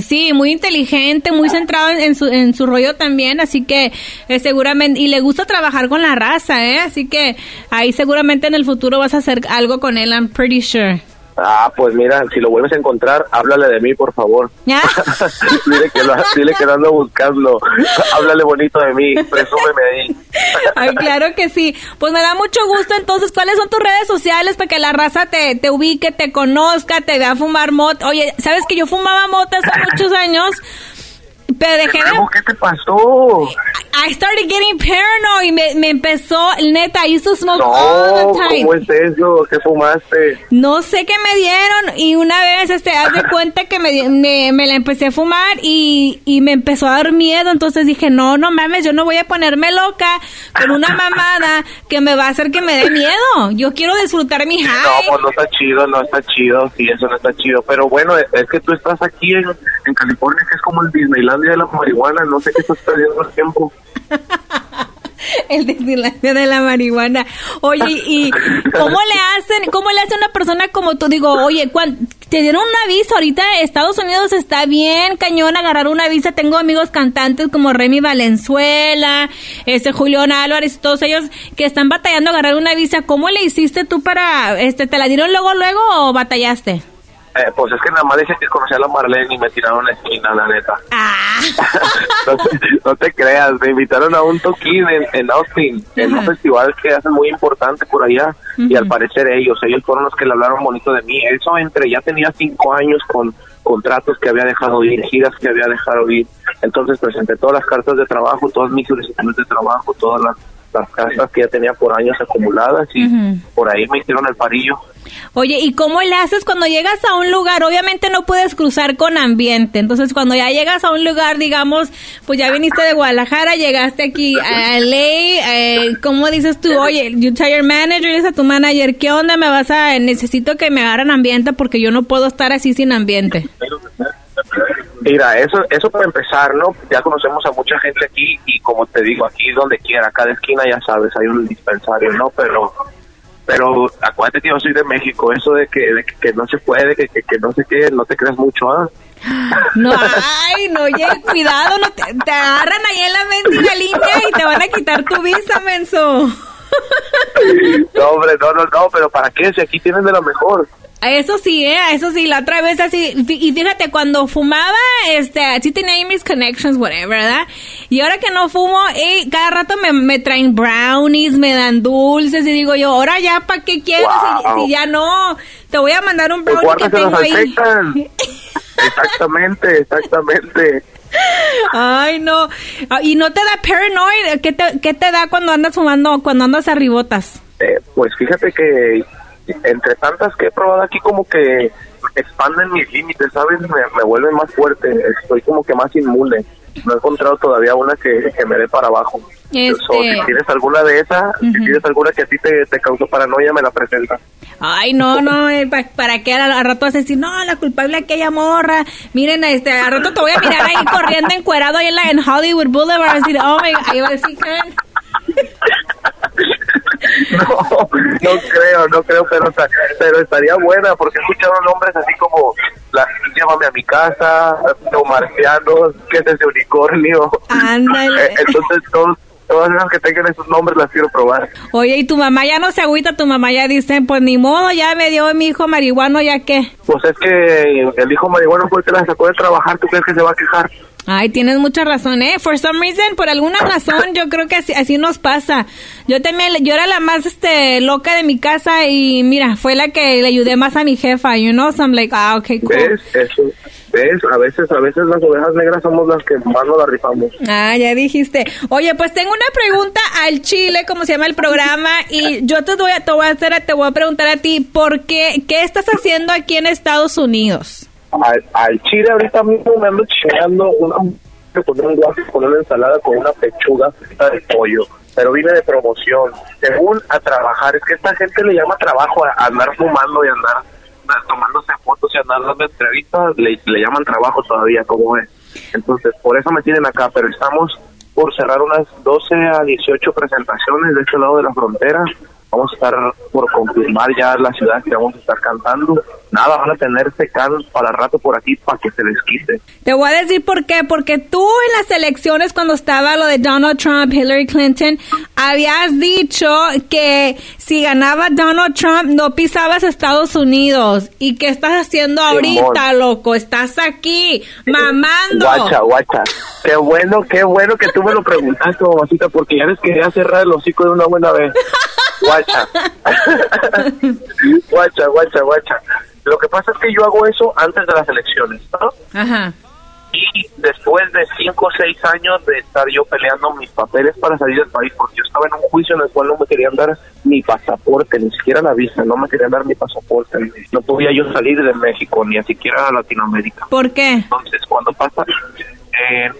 Sí, muy inteligente, muy centrado en, su, en su rollo también, así que eh, seguramente, y le gusta trabajar con la raza, ¿eh? Así que ahí seguramente en el futuro vas a hacer algo con él, I'm pretty sure. Ah, pues mira, si lo vuelves a encontrar, háblale de mí, por favor. ¿Ya? [laughs] [laughs] dile, que lo, dile que lo ando buscando. [laughs] háblale bonito de mí, presúmeme ahí. Ay, claro que sí. Pues me da mucho gusto. Entonces, ¿cuáles son tus redes sociales para que la raza te, te ubique, te conozca, te vea fumar mota? Oye, ¿sabes que yo fumaba mota hace muchos años? Pero dejé de... ¿Qué te pasó? I started getting paranoid me, me empezó, neta, I used to smoke No, all the time. ¿cómo es eso? ¿Qué fumaste? No sé qué me dieron y una vez, este, haz de [laughs] cuenta que me, me, me la empecé a fumar y, y me empezó a dar miedo, entonces dije, no, no mames, yo no voy a ponerme loca con una [laughs] mamada que me va a hacer que me dé miedo. Yo quiero disfrutar mi No, high. pues no está chido, no está chido, sí, eso no está chido. Pero bueno, es que tú estás aquí en, en California, que es como el Disneylandia de la marihuana, no sé qué estás perdiendo el tiempo. [laughs] El Disneylandia de la marihuana. Oye, ¿y cómo le hacen, cómo le hace una persona como tú? Digo, oye, te dieron una visa, ahorita Estados Unidos está bien cañón agarrar una visa. Tengo amigos cantantes como Remy Valenzuela, este Julián Álvarez, todos ellos que están batallando agarrar una visa. ¿Cómo le hiciste tú para, este, te la dieron luego, luego o batallaste? Eh, pues es que nada más dije que conocía a la Marlene y me tiraron la esquina, la neta. Ah. [laughs] no, te, no te creas, me invitaron a un toquín en, en Austin, en un festival que hacen muy importante por allá, y al parecer ellos, ellos fueron los que le hablaron bonito de mí. Eso entre, ya tenía cinco años con contratos que había dejado ir, giras que había dejado ir. Entonces presenté todas las cartas de trabajo, todas mis solicitudes de trabajo, todas las las casas que ya tenía por años acumuladas y por ahí me hicieron el parillo. Oye, ¿y cómo le haces cuando llegas a un lugar? Obviamente no puedes cruzar con ambiente. Entonces, cuando ya llegas a un lugar, digamos, pues ya viniste de Guadalajara, llegaste aquí a LA, eh, ¿cómo dices tú? Oye, you tell your manager, dices a tu manager, ¿qué onda? Me vas a, necesito que me agarren ambiente porque yo no puedo estar así sin ambiente. Mira, eso, eso para empezar, ¿no? Ya conocemos a mucha gente aquí y como te digo, aquí donde quiera, cada esquina ya sabes, hay un dispensario, ¿no? Pero pero acuérdate que yo soy de México, eso de que, de que, no se puede, que, que, no sé qué, no te creas mucho, ¿ah? No, ay, no, oye, cuidado, no te, te agarran ahí en la mendiga línea y te van a quitar tu visa, menso. [laughs] No, hombre, no, no, no, pero ¿para qué? Si aquí tienen de lo mejor. Eso sí, ¿eh? Eso sí, la otra vez así, y fíjate, cuando fumaba, este, así tenía ahí mis connections, whatever, ¿verdad? Y ahora que no fumo, eh, cada rato me, me, traen brownies, me dan dulces, y digo yo, ahora ya, ¿para qué quieres? Si, ya no, te voy a mandar un pues brownie que tengo ahí. [laughs] exactamente, exactamente. Ay, no. Ah, ¿Y no te da paranoid? ¿Qué te, qué te da cuando andas fumando, cuando andas a ribotas? Eh, pues fíjate que entre tantas que he probado aquí como que expanden mis límites, ¿sabes? Me, me vuelven más fuerte, estoy como que más inmune. No he encontrado todavía una que, me dé para abajo. Este... si tienes alguna de esas, si tienes alguna que a ti te, te causó paranoia, me la presenta. Ay, no, no, eh, ¿para qué al, rato vas a decir, no, la culpable aquella morra? Miren, este, al rato te voy a mirar ahí corriendo encuerado ahí en, la, en Hollywood Boulevard, a decir, oh my God, ahí va a decir, [laughs] no, no creo, no creo, pero, pero estaría buena porque he escuchado nombres así como la, llévame a mi casa, los marcianos, que es ese unicornio. Ándale. [laughs] Entonces todos todas esas que tengan esos nombres las quiero probar. Oye, y tu mamá ya no se agüita, tu mamá ya dice, pues ni modo, ya me dio mi hijo marihuano, ya qué. Pues es que el hijo marihuano fue el que la sacó de trabajar, ¿tú crees que se va a quejar? Ay, tienes mucha razón, ¿eh? For some reason, por alguna razón, yo creo que así, así nos pasa. Yo también, yo era la más, este, loca de mi casa y mira, fue la que le ayudé más a mi jefa, you know, so I'm like, ah, okay, cool. ¿Ves? Eso, ¿ves? A veces, a veces las ovejas negras somos las que más nos la rifamos. Ah, ya dijiste. Oye, pues tengo una pregunta al Chile, como se llama el programa, y yo te voy a, te voy a hacer, te voy a preguntar a ti, ¿por qué, qué estás haciendo aquí en Estados Unidos? Al, chile ahorita mismo me ando chingando una con un guapo, con una ensalada, con una pechuga de pollo. Pero vine de promoción, según a trabajar. Es que esta gente le llama trabajo a, andar fumando y andar, tomándose fotos y andar dando entrevistas, le, le llaman trabajo todavía, como es. Entonces, por eso me tienen acá, pero estamos por cerrar unas 12 a 18 presentaciones de este lado de la frontera vamos a estar por confirmar ya la ciudad que vamos a estar cantando. Nada, van a tener can para rato por aquí para que se les quite. Te voy a decir por qué. Porque tú en las elecciones, cuando estaba lo de Donald Trump, Hillary Clinton, habías dicho que si ganaba Donald Trump no pisabas Estados Unidos. ¿Y qué estás haciendo ahorita, loco? Estás aquí, mamando. Guacha, guacha. Qué bueno, qué bueno que tú me lo preguntaste, mamacita, porque ya les quería cerrar el hocico de una buena vez. [laughs] guacha. [laughs] guacha, guacha, guacha. Lo que pasa es que yo hago eso antes de las elecciones, ¿no? Ajá. Y después de cinco o seis años de estar yo peleando mis papeles para salir del país, porque yo estaba en un juicio en el cual no me querían dar mi pasaporte, ni siquiera la visa, no me querían dar mi pasaporte. No podía yo salir de México, ni siquiera a Latinoamérica. ¿Por qué? Entonces, cuando pasa... Eh,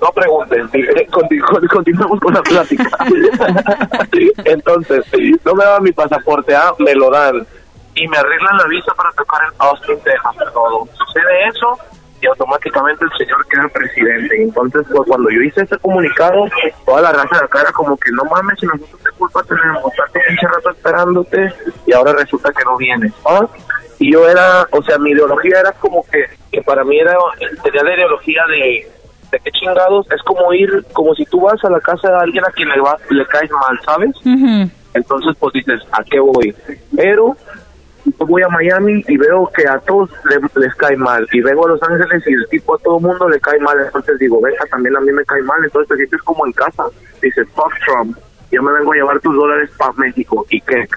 no pregunten, [laughs] continuamos con la plática. [laughs] Entonces, no me dan mi pasaporte, ¿ah? me lo dan. Y me arreglan la visa para tocar en Austin, Texas, todo. Sucede eso y automáticamente el señor queda presidente. Entonces, pues cuando yo hice ese comunicado, toda la raza de acá era como que no mames, si nosotros te culpa tenemos tanto pinche rato esperándote y ahora resulta que no vienes. ¿ah? Y yo era, o sea, mi ideología era como que, que para mí era, tenía la ideología de de qué chingados, es como ir, como si tú vas a la casa de alguien a quien le, va, le caes mal, ¿sabes? Entonces, pues dices, ¿a qué voy? Pero yo voy a Miami y veo que a todos les cae mal. Y vengo a Los Ángeles y el tipo a todo mundo le cae mal. Entonces digo, venga, también a mí me cae mal. Entonces te sientes como en casa. Dices, fuck Trump. Yo me vengo a llevar tus dólares para México. ¿Y qué?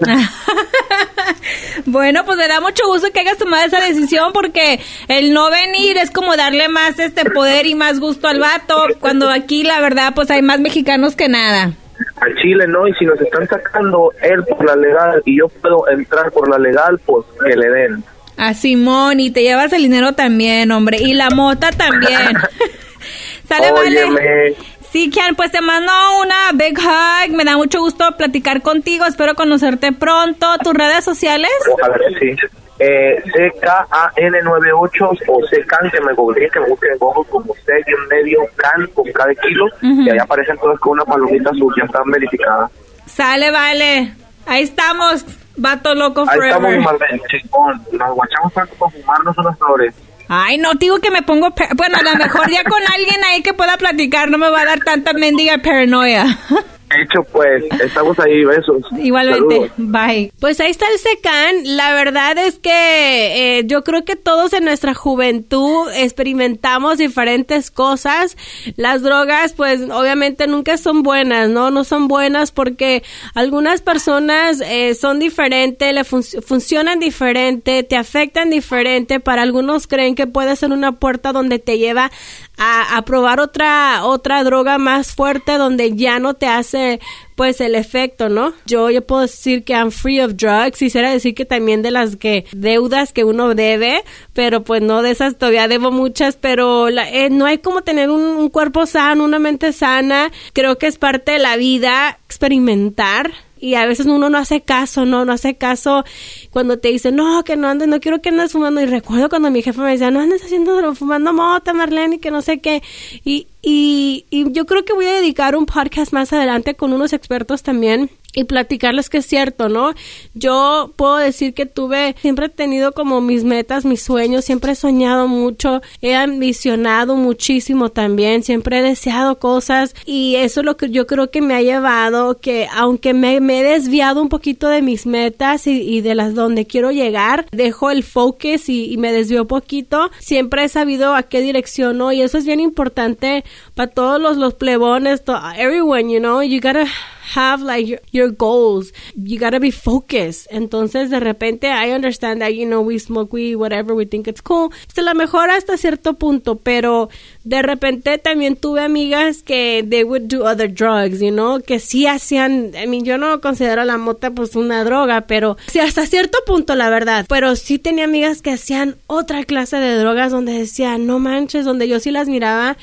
[laughs] bueno, pues me da mucho gusto que hayas tomado esa decisión porque el no venir es como darle más este poder y más gusto al vato, cuando aquí la verdad pues hay más mexicanos que nada. a Chile, ¿no? Y si nos están sacando él por la legal y yo puedo entrar por la legal, pues que le den. A Simón, y te llevas el dinero también, hombre. Y la mota también. [laughs] [laughs] Sale, vale. Sí, Kian, pues te mando una big hug. Me da mucho gusto platicar contigo. Espero conocerte pronto. ¿Tus redes sociales? ojalá que sí. Eh, CKAN98 o CKAN, que me googleen, que me busquen en Google como C y un medio CAN con cada kilo. Y ahí aparecen todas con una palomita azul, ya están verificadas. Sale, vale. Ahí estamos. Vato loco Ahí estamos, forever. Marlene, chingón. Nos guachamos tanto para fumarnos unas flores. Ay, no, digo que me pongo... Bueno, a lo mejor ya con alguien ahí que pueda platicar no me va a dar tanta mendiga paranoia. [laughs] Hecho, pues, estamos ahí, besos. Igualmente. Saludos. Bye. Pues ahí está el SECAN. La verdad es que eh, yo creo que todos en nuestra juventud experimentamos diferentes cosas. Las drogas, pues obviamente nunca son buenas, ¿no? No son buenas porque algunas personas eh, son diferentes, le fun- funcionan diferente, te afectan diferente. Para algunos creen que puede ser una puerta donde te lleva a, probar otra otra droga más fuerte donde ya no te hace pues el efecto, ¿no? Yo yo puedo decir que I'm free of drugs, quisiera decir que también de las que deudas que uno debe, pero pues no de esas todavía debo muchas, pero la- eh, no hay como tener un cuerpo sano, una mente sana, creo que es parte de la vida experimentar y a veces uno no hace caso, no, no hace caso cuando te dicen, no, que no andes, no quiero que andes fumando. Y recuerdo cuando mi jefe me decía, no andes haciendo, fumando mota, Marlene, y que no sé qué. Y, y, yo creo que voy a dedicar un podcast más adelante con unos expertos también y platicarles que es cierto, ¿no? Yo puedo decir que tuve, siempre he tenido como mis metas, mis sueños, siempre he soñado mucho, he ambicionado muchísimo también, siempre he deseado cosas y eso es lo que yo creo que me ha llevado que aunque me, me he desviado un poquito de mis metas y, de las donde quiero llegar, dejo el focus y, y me desvío poquito, siempre he sabido a qué dirección, ¿no? Y eso es bien importante para todos los, los plebones, to everyone, you know, you gotta have like your, your goals. You gotta be focused. Entonces, de repente, I understand that, you know, we smoke weed, whatever, we think it's cool. Se la mejor hasta cierto punto, pero de repente también tuve amigas que they would do other drugs, you know, que sí hacían, I mean, yo no considero la mota pues una droga, pero sí hasta cierto punto, la verdad. Pero sí tenía amigas que hacían otra clase de drogas donde decía, no manches, donde yo sí las miraba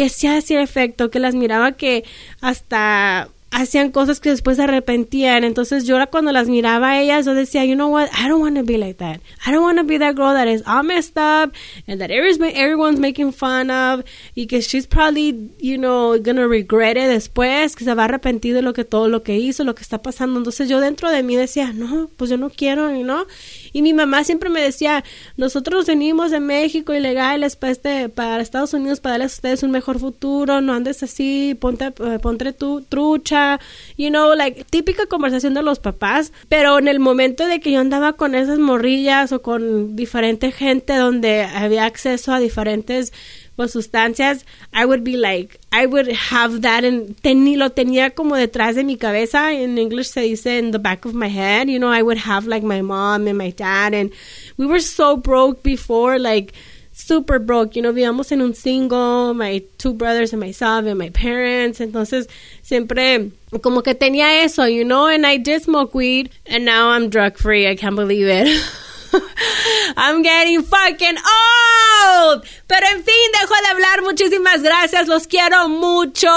que sí hacía efecto, que las miraba que hasta hacían cosas que después se arrepentían. Entonces yo cuando las miraba a ellas, yo decía, you know what, I don't want to be like that. I don't want to be that girl that is all messed up and that everyone's, making fun of y que she's probably, you know, gonna regret it después, que se va a arrepentir de lo que todo lo que hizo, lo que está pasando. Entonces yo dentro de mí decía, no, pues yo no quiero, know. Y mi mamá siempre me decía, nosotros venimos de México ilegales para, este, para Estados Unidos para darles a ustedes un mejor futuro, no andes así, ponte, eh, ponte tu trucha, you know, like, típica conversación de los papás, pero en el momento de que yo andaba con esas morrillas o con diferente gente donde había acceso a diferentes pues, sustancias, I would be like, I would have that and lo tenía como detrás de mi cabeza. En English se dice in the back of my head. You know, I would have like my mom and my dad and we were so broke before, like super broke. You know, vivíamos en un single, my two brothers and myself and my parents. Entonces, siempre como que tenía eso, you know, and I did smoke weed and now I'm drug free. I can't believe it. [laughs] [laughs] I'm getting fucking old. Pero en fin, dejo de hablar. Muchísimas gracias. Los quiero mucho.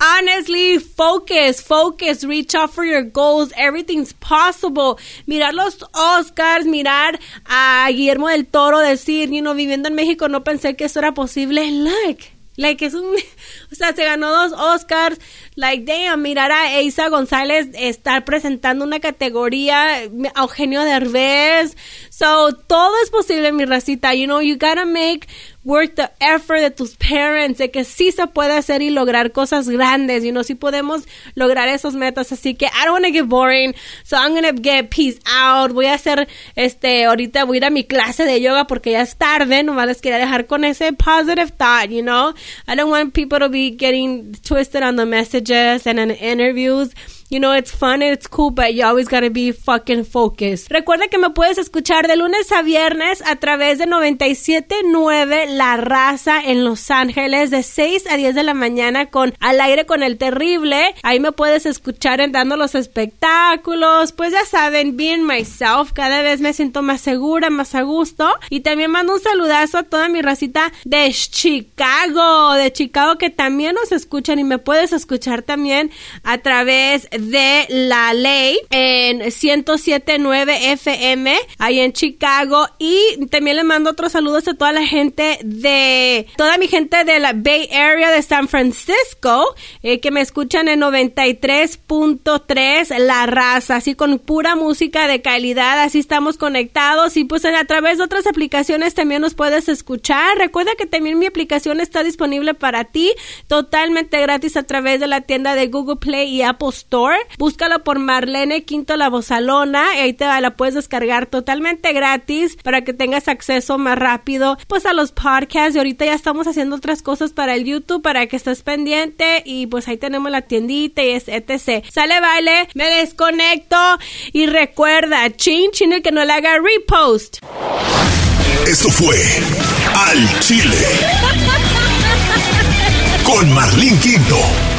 Honestly, focus, focus. Reach out for your goals. Everything's possible. Mirar los Oscars, mirar a Guillermo del Toro decir, you know, viviendo en México no pensé que eso era posible. Look. Like, es un, [laughs] o sea, se ganó dos Oscars. Like, damn, mirar a Eiza González estar presentando una categoría, a Eugenio Derbez. So, todo es posible, mi racita. You know, you gotta make work the effort de tus parents, de que sí se puede hacer y lograr cosas grandes. You know, sí podemos lograr esos metas. Así que, I don't want to get boring. So, I'm gonna get peace out. Voy a hacer, este, ahorita voy a ir a mi clase de yoga porque ya es tarde. Nomás les quería dejar con ese positive thought, you know. I don't want people to be getting twisted on the and in interviews. You know, it's fun and it's cool, but you always gotta be fucking focused. Recuerda que me puedes escuchar de lunes a viernes a través de 97.9 La Raza en Los Ángeles de 6 a 10 de la mañana con Al aire con el terrible. Ahí me puedes escuchar en dando los espectáculos. Pues ya saben, being myself. Cada vez me siento más segura, más a gusto. Y también mando un saludazo a toda mi racita de Chicago, de Chicago que también nos escuchan y me puedes escuchar también a través de la ley en 107.9 FM ahí en Chicago y también le mando otros saludos a toda la gente de toda mi gente de la Bay Area de San Francisco eh, que me escuchan en 93.3 La Raza, así con pura música de calidad, así estamos conectados y pues a través de otras aplicaciones también nos puedes escuchar. Recuerda que también mi aplicación está disponible para ti totalmente gratis a través de la tienda de Google Play y Apple Store. Búscalo por Marlene Quinto La Bozalona y ahí te la puedes descargar totalmente gratis para que tengas acceso más rápido pues a los podcasts y ahorita ya estamos haciendo otras cosas para el YouTube para que estés pendiente y pues ahí tenemos la tiendita y es etc. Sale, vale, me desconecto y recuerda, chin, chin el que no le haga repost. Esto fue Al Chile con Marlene Quinto.